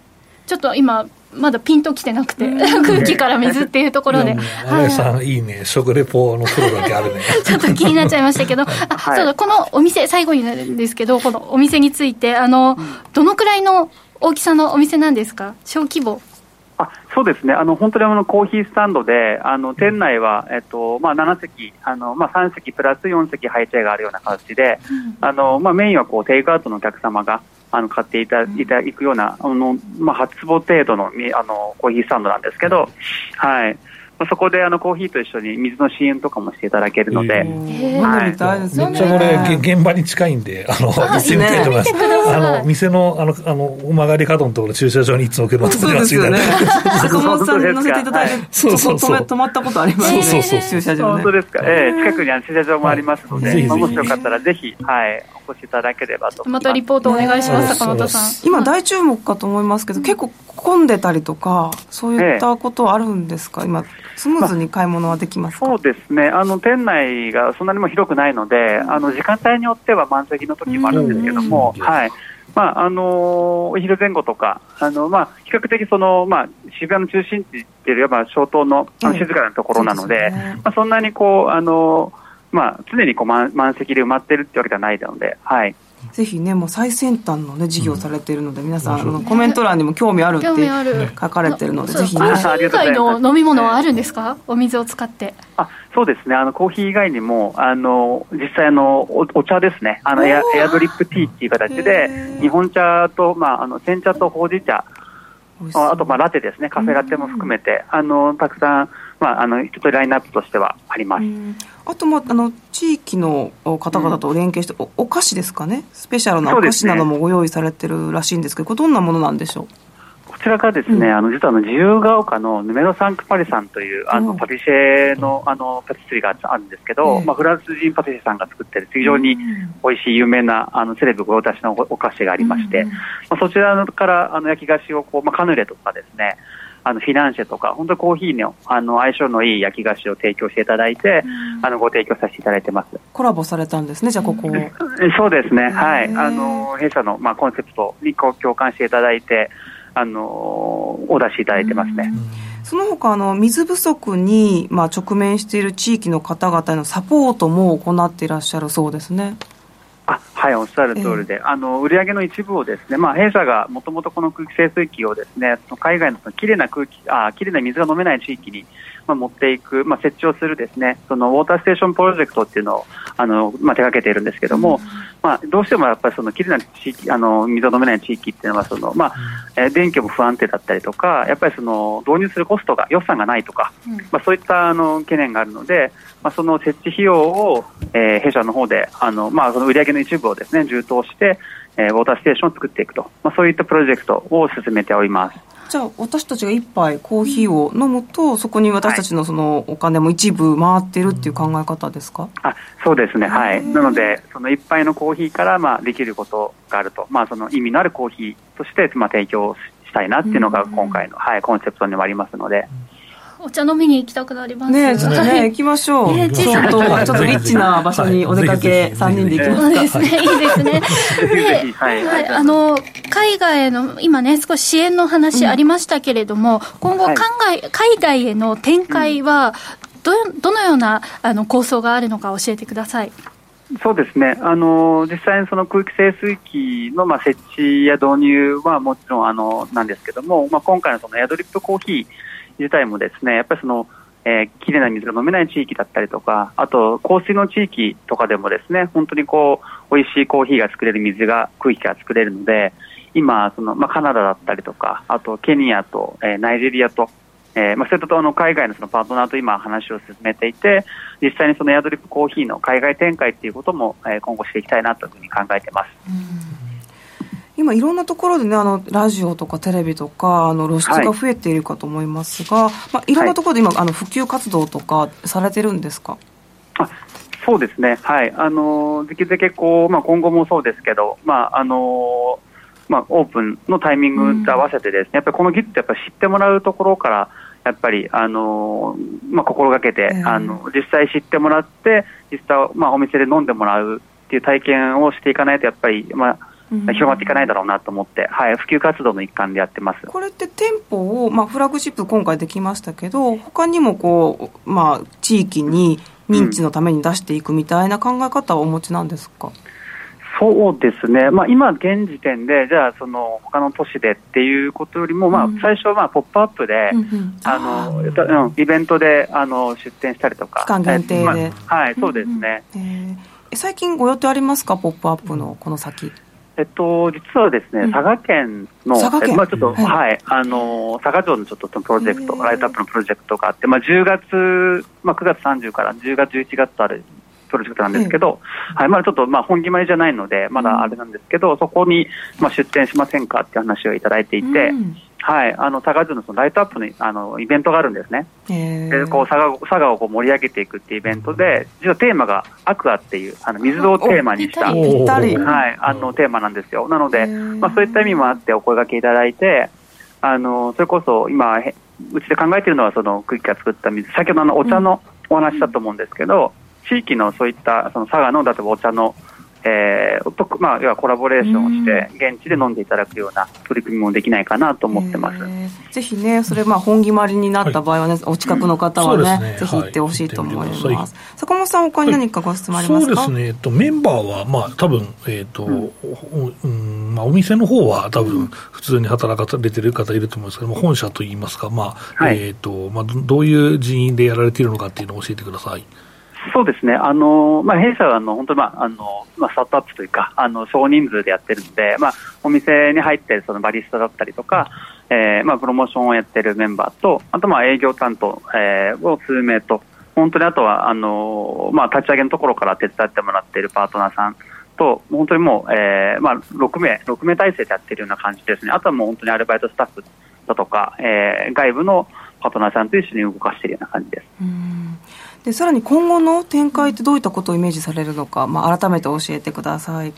ちょっと今まだピンときてなくて、空気から水っていうところで。あやさん、いいね。食レポのプロだけあるね。ちょっと気になっちゃいましたけど、あ、そうだ、このお店、最後になるんですけど、このお店について、あの、どのくらいの大きさのお店なんですか、小規模。あそうですね、あの本当にあのコーヒースタンドで、あの店内は、えっとまあ、7席、あのまあ、3席プラス4席ハイチェアがあるような形で、うん、あのまあ、メインはこうテイクアウトのお客様があの買っていただくような、あのまあ、8坪程度のあのコーヒースタンドなんですけど、はい、そこであのコーヒーと一緒に水の試飲とかもしていただけるので、はい、めっちゃこれ現場に近いんであの行ってみたいと思います。あの店のあのあの曲がり角のところ駐車場にいつも車止めますみたいな坂本さんに乗せていただいて、そうそうそう。止まったことありますね。そうそうそう。駐車場本当ですか、えー、近くには駐車場もありますので、もしよかったらぜひはいお越しいただければとまたリポートお願いします、坂本さん。今大注目かと思いますけど結構混んでたりとかそういったことはあるんですか、今スムーズに買い物はできますそうですね。あの店内がそんなにも広くないので、あの時間帯によっては満席の時もあるんですけども、はい。まああのお昼前後とか、あのまあ、比較的その、まあ、渋谷の中心地っていうよりは、消灯のあの静かなところなので、そまあ、そんなにこう、あのまあ、常にこう満満席で埋まってるってわけではないので。はいぜひね、もう最先端のね、事業されているので、皆さん、あのコメント欄にも興味あるって書かれてるので、ぜひね。コーヒー以外の飲み物はあるんですか？お水を使って。あそうですね、あのコーヒー以外にも、あの実際あのお、お茶ですね、あのエアエアドリップティーっていう形で、日本茶と、まあ、あの煎茶とほうじ茶。あとまあラテですね、カフェラテも含めて、あのたくさん、まあ、あの一通りラインナップとしてはあります。あと、まあ、あの地域の方々と連携して、お、お菓子ですかね、スペシャルなお菓子などもご用意されてるらしいんですけど、これ、どんなものなんでしょう？こちらがですね、うん、あの実はあの自由が丘のヌメロサンクパリさんというあのパティシエのあのパティスリーがあるんですけど、まあ、フランス人パティシエさんが作ってる非常に美味しい有名なあのセレブご用達のお菓子がありまして、まあ、そちらからあの焼き菓子をこう、まあ、カヌレとかですねあのフィナンシェとか、本当にコーヒーのあの相性のいい焼き菓子を提供していただいて、うん、あのご提供させていただいてます。コラボされたんですね、じゃあここ。そうですね、はい。あの弊社のまあコンセプトにこう共感していただいて、あのお出しいただいてますね。その他あの水不足にまあ直面している地域の方々へのサポートも行っていらっしゃるそうですね。あはい、おっしゃる通りで、えー、あの売上の一部をですね、まあ、弊社がもともとこの空気清水機をですね、海外のきれいな空気、あきれいな水が飲めない地域に、まあ、持っていく、まあ、設置をするですね、そのウォーターステーションプロジェクトっていうのをあの、まあ、手掛けているんですけども、うん、まあ、どうしてもやっぱりそのきれいな地域、あの水を飲めない地域っていうのはその、まあえー、電気も不安定だったりとか、やっぱりその導入するコストが予算がないとか、うん、まあ、そういったあの懸念があるので、まあ、その設置費用を、えー、弊社の方であの、まあ、その売上の一部をですね充当して、えー、ウォーターステーションを作っていくと、まあ、そういったプロジェクトを進めております。じゃあ私たちが一杯コーヒーを飲むと、そこに私たちのそのお金も一部回ってるっていう考え方ですか、あそうですね、はい、なので、その一杯のコーヒーからまあできることがあると、まあ、その意味のあるコーヒーとしてまあ提供したいなっていうのが今回の、はい、コンセプトにもありますので。お茶飲みに行きたくなりますね。ちょっとね、行きましょう、ね、ちょっとちょっとリッチな場所にお出かけ3人で行きますか、ね、い。いですね。で、はい、はい、あの海外への今ね少し支援の話ありましたけれども、うん、今後海外海外への展開はどどのようなあの構想があるのか教えてください。そうですね、あの実際にその空気清水機の、まあ、設置や導入はもちろんあのなんですけども、まあ、今回のそのエアドリップコーヒー自体もですね、やっぱりその、えー、きれいな水が飲めない地域だったりとか、あと、香水の地域とかでもですね、本当にこう、美味しいコーヒーが作れる水が、空気が作れるので、今、その、まあ、カナダだったりとか、あと、ケニアと、えー、ナイジェリアと、えーまあ、そういったあの海外のそのパートナーと今話を進めていて、実際にそのエアドリップコーヒーの海外展開ということも、えー、今後していきたいなというふうに考えてます。今いろんなところでねあのラジオとかテレビとかあの露出が増えているかと思いますが、はいまあ、い。ろんなところで今、はい、あの普及活動とかされてるんですか？あそうですね、はい、あのできるだけこう、まあ、今後もそうですけど、まああのまあ、オープンのタイミングと合わせてですね、うん、やっぱりこの技術ってやっぱ知ってもらうところからやっぱり、あのまあ、心がけて、えー、あの実際知ってもらって実際、まあ、お店で飲んでもらうっていう体験をしていかないとやっぱり、まあ広まっていかないだろうなと思って、はい、普及活動の一環でやってます。これって店舗を、まあ、フラッグシップ今回できましたけど他にもこう、まあ、地域に認知のために出していくみたいな考え方はお持ちなんですか、うん、そうですね、まあ、今現時点でじゃあその他の都市でっていうことよりも、まあ、最初は「ポップアップで、あのイベントであの出店したりとか。期間限定で、まあ、はいそうですね、うんうん。えー、最近ご予定ありますか「ポップアップのこの先えっと、実はですね、佐賀県の、佐賀県。まあ、ちょっと、はい、はい、あの、佐賀町のちょっとプロジェクト、ライトアップのプロジェクトがあって、まあ、10月、まあ、9月30から10月11月とあるプロジェクトなんですけど、はい、まだちょっと、まあ、本決まりじゃないので、まだあれなんですけど、そこに、まあ、出展しませんかっていう話をいただいていて、うんはい、あの佐賀城のそのライトアップのあのイベントがあるんですね。でこう佐賀佐賀をこう盛り上げていくっていうイベントで、実はテーマがアクアっていうあの水をテーマにした、はい、あのテーマなんですよ。なので、まあそういった意味もあってお声掛けいただいて、あのそれこそ今うちで考えているのはその空気が作った水、先ほどのお茶のお話だと思うんですけど、うん、地域のそういったその佐賀の例えばお茶のえーまあ、要はコラボレーションをして、現地で飲んでいただくような取り組みもできないかなと思ってます、ぜひね、それ、まあ、本決まりになった場合はね、はい、お近くの方はね、うん。ね。ぜひ行ってほしいと思います。はい、坂本さん、他に何かご質問ありますか、そうですね、えっと、メンバーは、まあ、多分えっ、ー、と、うん。うんまあ、お店の方は多分普通に働かれてる方いると思うんですけども、本社といいますか、まあ、はい、えっ、ー、と、まあ、どういう人員でやられているのかっていうのを教えてください。そうですね、あのまあ、弊社はあの本当に、まああのまあ、スタートアップというか、あの少人数でやってるので、まあ、お店に入ってそのバリスタだったりとか、えーまあ、プロモーションをやってるメンバーと、あとまあ営業担当、えー、を数名と、本当にあとはあの、まあ、立ち上げのところから手伝ってもらっているパートナーさんと、本当にもう、えーまあ、6名、6名体制でやってるような感じですね、あとはもう本当にアルバイトスタッフだとか、えー、外部のパートナーさんと一緒に動かしているような感じです。でさらに今後の展開ってどういったことをイメージされるのか、まあ、改めて教えてください。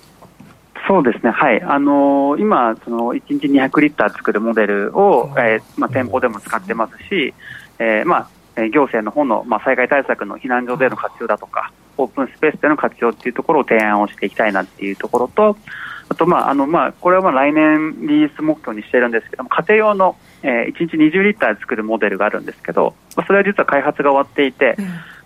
そうですね、はい、あのー、今、その1日200リッター作るモデルを、えーまあ、店舗でも使ってますし、えーまあ、行政の方の、まあ、災害対策の避難所での活用だとか、オープンスペースでの活用っていうところを提案をしていきたいなっていうところと、あと、まああのまあ、これはまあ来年リリース目標にしてるんですけども、家庭用の、えー、1日20リッター作るモデルがあるんですけど、まあ、それは実は開発が終わっていて、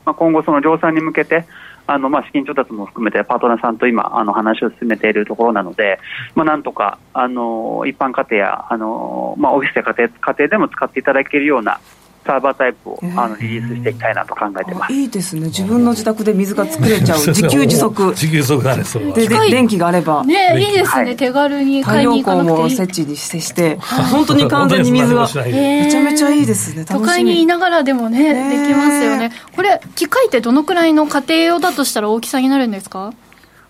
まあ、今後、その量産に向けて、あのまあ資金調達も含めてパートナーさんと今あの話を進めているところなので、まあ、なんとかあの一般家庭やあの、まあ、オフィスや家庭家庭でも使っていただけるようなサーバータイプをあのリリースしていきたいなと考えてます、いいですね。自分の自宅で水が作れちゃう自給自足。自給自足だねそれはでで電気があれば。ねいいですね、はい、手軽に太陽光も設置にしてして本当に完全に水が。めちゃめちゃいいですね。都会にいながらでもねできますよね。これ機械ってどのくらいの家庭用だとしたら大きさになるんですか？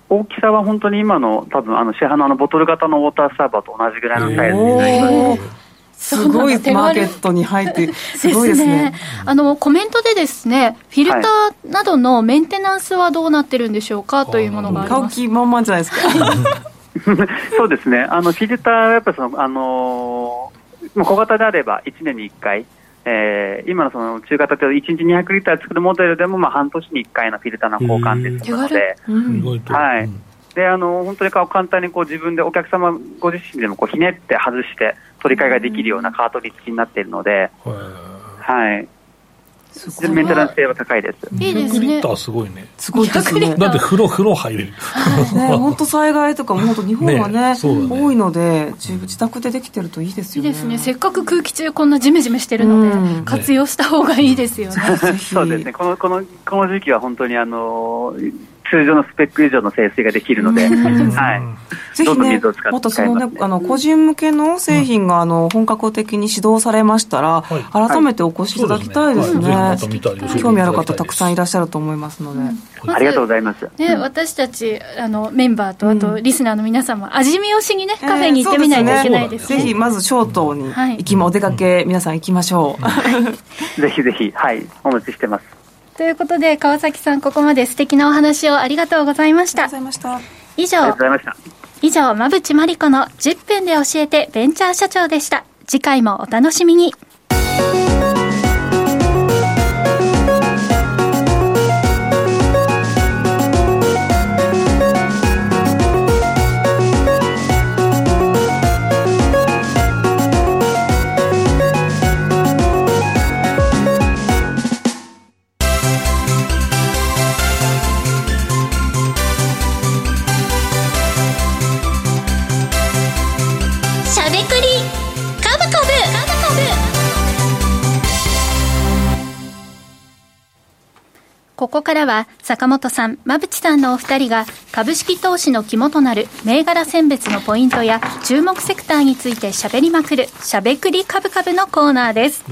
大きさは本当に今の多分あの市販のあのボトル型のウォーターサーバーと同じぐらいのサイズになりますすごいマーケットに入って、すごいですね。あの、コメントでですね、フィルターなどのメンテナンスはどうなってるんでしょうか、というものがあります。買う気満々じゃないですか。そうですね。あの、フィルターはやっぱりその、あのー、小型であれば1年に1回、えー、今のその中型で1日200リッター作るモデルでも、まあ、半年に1回のフィルターの交換ですので、うん、はい。であの本当に簡単にこう自分でお客様ご自身でもこうひねって外して取り替えができるようなカートリッジになっているので、はい、メンテナンス性は高いです。いいですね。リッターすごいね。すごいですね。だって風呂、風呂入れる。ね、本当災害とか、本当日本は ね、多いので、自宅でできてるといいですよね。いいですね。せっかく空気中こんなジメジメしてるので、活用した方がいいですよね。そうですね。この、この、この時期は本当にあの、通常のスペック以上の清水ができるので、はい、ぜひね、もっとそのね、あの個人向けの製品があの本格的に指導されましたら、改めてお越しいただきたいですね。興味ある方たくさんいらっしゃると思いますので。ありがとうございます。ね、私たちあのメンバーとあとリスナーの皆さんも味見をしにねカフェに行ってみないといけないですぜひまずショートに行きまお出かけ皆さん行きましょう。ぜひぜひはい。お待ちしてます。ということで川崎さんここまで素敵なお話をありがとうございました。以上以上馬淵真理子の10分で教えてベンチャー社長でした。次回もお楽しみにここからは坂本さん、馬淵さんのお二人が株式投資の肝となる銘柄選別のポイントや注目セクターについてしゃべりまくるしゃべくり株株のコーナーです。さ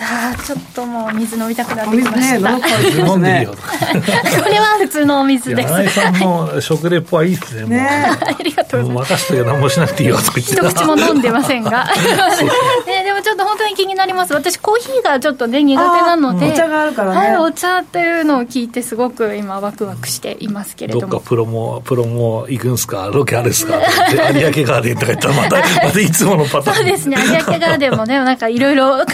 あちょっともう水飲みたくなってきました。飲んでいいよ。これは普通のお水です。柳井さんも食レポはいいですね。ねありがとうございます。任せと何もしなくていいよとか言って。一口も飲んでませんが。ねでもちょっと本当に気になります。私コーヒーがちょっとね苦手なので、お茶があるからね。はいお茶っていうのを聞いてすごく今ワクワクしていますけれども。どっかプロもプロも行くんすか？ロケあるんすか？有明ガーデンとか言ったらまた またいつものパターン。そうですね有明ガーデンもねなんかいろいろ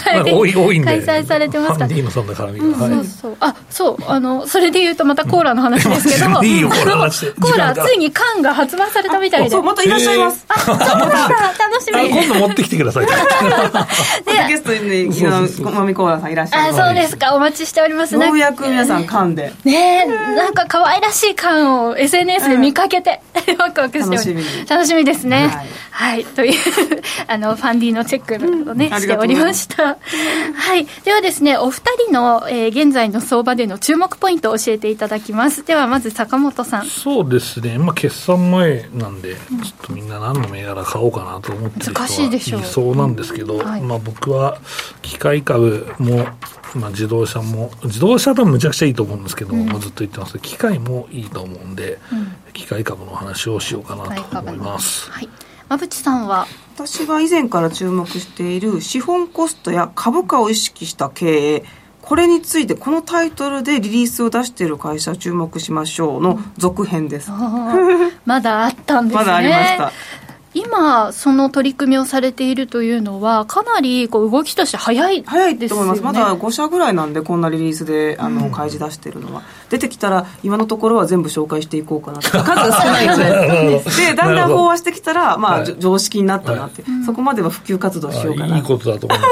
開催されてますか？ら。いいのそんな絡みが、そうそう。あそうあのそれで言うとまたコーラの話ですけど、いいよコーラ話。コーラついに缶が発売されたみたいで。そうまたいらっしゃいます。あそう楽しみ今度持ってきてください。ゲストにまみコーラさんいらっしゃいあそうですか。お待ちしております。ようやく皆さん缶で。ねなんか可愛らしい缶を SNS で見かけて、ワクワクしており楽しみですね。はい、というあのファンディのチェックをねしておりましたはい。ではですね、お二人の、えー、現在の相場での注目ポイントを教えていただきます。では、まず坂本さん。そうですね。まあ、決算前なんで、うん、ちょっとみんな何の銘柄買おうかなと思ってる人はいそうなんですけど、はい、まあ、僕は機械株も、まあ、自動車も、自動車多分むちゃくちゃいいと思うんですけど、うん、ずっと言ってますけど、機械もいいと思うんで、うん、機械株の話をしようかなと思います。はい。馬淵さんは？私が以前から注目している資本コストや株価を意識した経営これについてこのタイトルでリリースを出している会社注目しましょうの続編です。まだあったんですね。まだありました。今、その取り組みをされているというのは、かなりこう動きとして早い、ね、早いと思います、まだ5社ぐらいなんで、こんなリリースであの、開示出してるのは、出てきたら、今のところは全部紹介していこうかなと、数が少ないじゃないです。か、でだんだん飽和してきたら、まあ、常識になったなって、はい、そこまでは普及活動しようかないいことだと思いま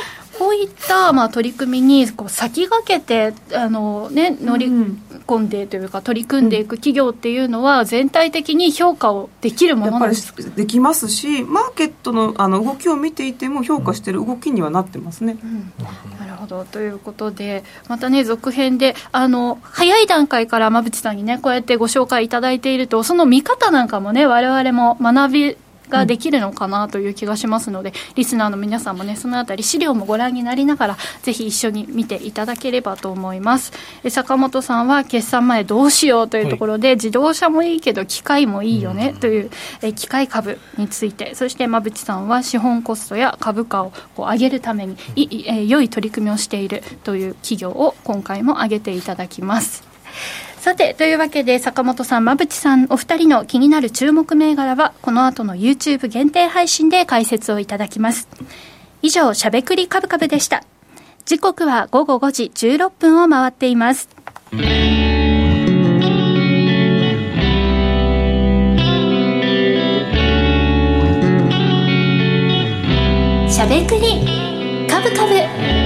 す。こういったまあ取り組みにこう先駆けてあの、ね、乗り込んでというか、取り組んでいく企業っていうのは、全体的に評価をできるものなんですか？できますし、マーケットのあの動きを見ていても、評価している動きにはなってますね。うん、なるほど。ということで、またね、続編で、あの早い段階から馬淵さんにね、こうやってご紹介いただいていると、その見方なんかもね、われわれも学びができるのかなという気がしますので、うん、リスナーの皆さんもねそのあたり資料もご覧になりながらぜひ一緒に見ていただければと思います。坂本さんは決算前どうしようというところで、はい、自動車もいいけど機械もいいよねという、え機械株についてそして馬淵さんは資本コストや株価をこう上げるためにい、え良い取り組みをしているという企業を今回も挙げていただきますさて、というわけで、坂本さん、馬淵さん、お二人の気になる注目銘柄は、この後の YouTube 限定配信で解説をいただきます。以上、しゃべくりカブカブでした。時刻は午後5時16分を回っています。しゃべくりカブカブ。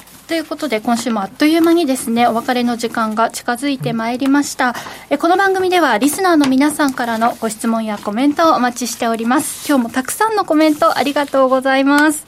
ということで、今週もあっという間にですね、お別れの時間が近づいてまいりました。えこの番組では、リスナーの皆さんからのご質問やコメントをお待ちしております。今日もたくさんのコメントありがとうございます。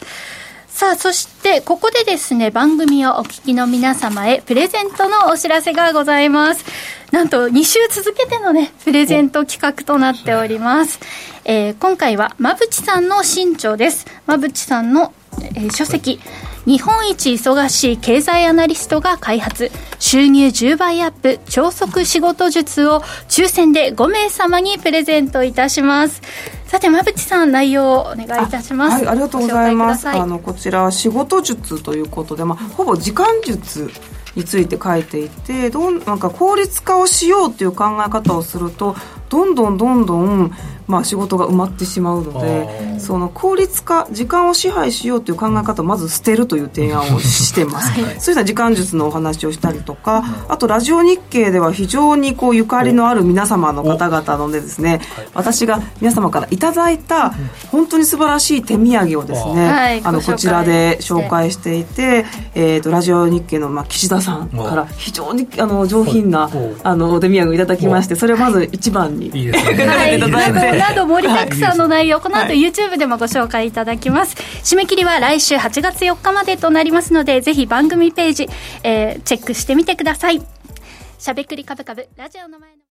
さあ、そして、ここでですね、番組をお聞きの皆様へ、プレゼントのお知らせがございます。なんと、2週続けてのね、プレゼント企画となっております。えー、今回は、まぶちさんの新潮です。まぶちさんの、えー、書籍、日本一忙しい経済アナリストが開発。収入10倍アップ。超速仕事術を抽選で5名様にプレゼントいたします。さて馬淵さん内容をお願いいたします。はいありがとうございます。あのこちらは仕事術ということで、まあ、ほぼ時間術について書いていてどんなんか効率化をしようという考え方をするとどんどんどんどんまあ、仕事が埋まってしまうのでその効率化時間を支配しようという考え方をまず捨てるという提案をしてます、はい、そういった時間術のお話をしたりとかあとラジオ日経では非常にこうゆかりのある皆様の方々のでですね私が皆様からいただいた本当に素晴らしい手土産をですね、はい、あのこちらで紹介していて、えーと、ラジオ日経のまあ岸田さんから非常にあの上品なあのお手土産をいただきましてそれをまず一番に、いいですね、いただいて。など盛りだくさんの内容、この後 YouTube でもご紹介いただきます。締め切りは来週8月4日までとなりますので、ぜひ番組ページ、えー、チェックしてみてください。しゃべくりカブカブ、ラジオの前の